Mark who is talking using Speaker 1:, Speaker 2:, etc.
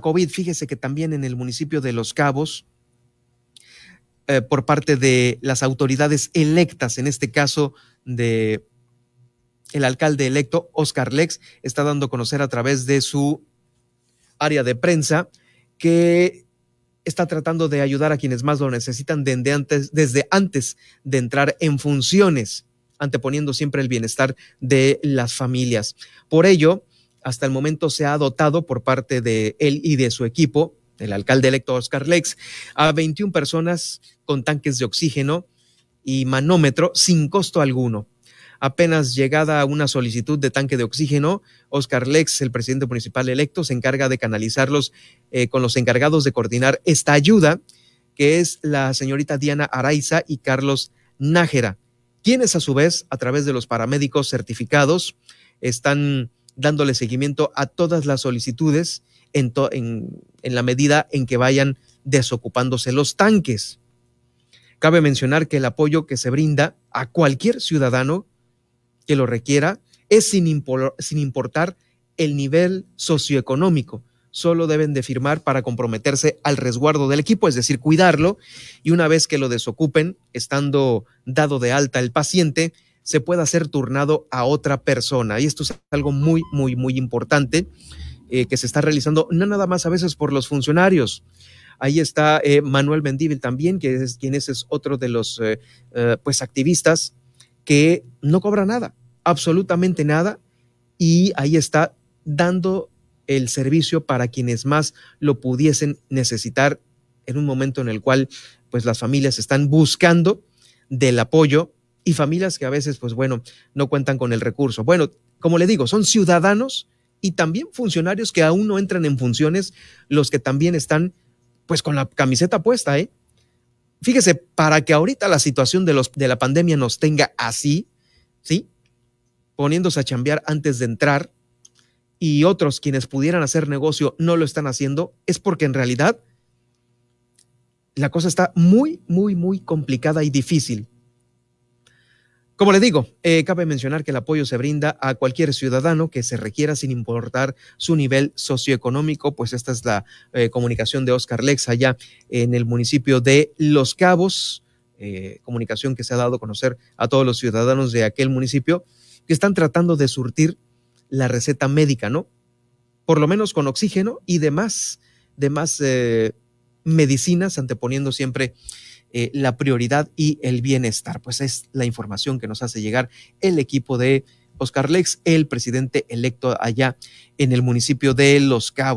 Speaker 1: COVID, fíjese que también en el municipio de Los Cabos, eh, por parte de las autoridades electas, en este caso de el alcalde electo, Oscar Lex, está dando a conocer a través de su área de prensa que está tratando de ayudar a quienes más lo necesitan desde antes, desde antes de entrar en funciones, anteponiendo siempre el bienestar de las familias. Por ello, hasta el momento se ha dotado por parte de él y de su equipo, el alcalde electo Oscar Lex, a 21 personas con tanques de oxígeno y manómetro sin costo alguno. Apenas llegada una solicitud de tanque de oxígeno, Oscar Lex, el presidente municipal electo, se encarga de canalizarlos eh, con los encargados de coordinar esta ayuda, que es la señorita Diana Araiza y Carlos Nájera, quienes a su vez, a través de los paramédicos certificados, están dándole seguimiento a todas las solicitudes en, en la medida en que vayan desocupándose los tanques. Cabe mencionar que el apoyo que se brinda a cualquier ciudadano que lo requiera es sin, importar el nivel socioeconómico. Solo deben de firmar para comprometerse al resguardo del equipo, es decir, cuidarlo, y una vez que lo desocupen, estando dado de alta el paciente, se pueda ser turnado a otra persona. Y esto es algo muy, muy, muy importante eh, que se está realizando, no nada más a veces por los funcionarios. Ahí está eh, Manuel Mendíbil también, que es quien es, otro de los eh, pues activistas que no cobra nada absolutamente nada y ahí está dando el servicio para quienes más lo pudiesen necesitar en un momento en el cual pues las familias están buscando del apoyo y familias que a veces pues bueno no cuentan con el recurso. Bueno, como le digo, son ciudadanos y también funcionarios que aún no entran en funciones, los que también están pues con la camiseta puesta, ¿eh? Fíjese, para que ahorita la situación de, los, de la pandemia nos tenga así, ¿sí? poniéndose a chambear antes de entrar y otros quienes pudieran hacer negocio no lo están haciendo, es porque en realidad la cosa está muy, muy, muy complicada y difícil. Como le digo, eh, cabe mencionar que el apoyo se brinda a cualquier ciudadano que se requiera sin importar su nivel socioeconómico, pues esta es la eh, comunicación de Oscar Lex allá en el municipio de Los Cabos, eh, comunicación que se ha dado a conocer a todos los ciudadanos de aquel municipio que están tratando de surtir la receta médica, ¿no? Por lo menos con oxígeno y demás, demás medicinas, anteponiendo siempre eh, la prioridad y el bienestar. Pues es la información que nos hace llegar el equipo de Oscar Lex, el presidente electo allá en el municipio de Los Cabos.